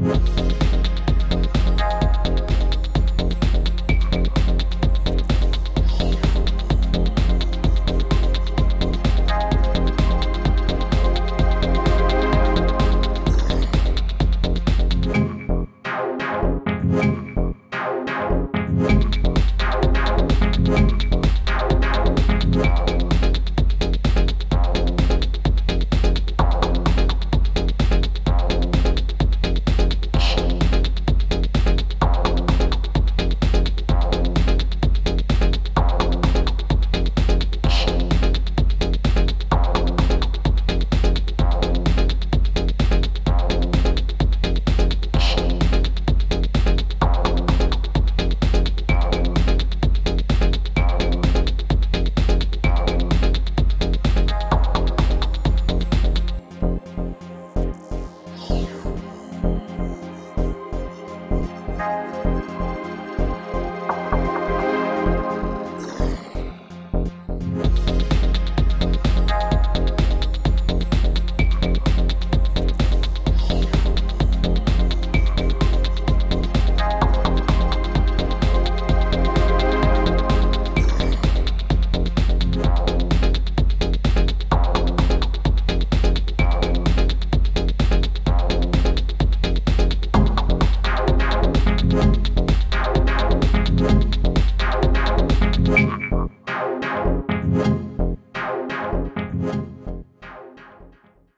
Bye.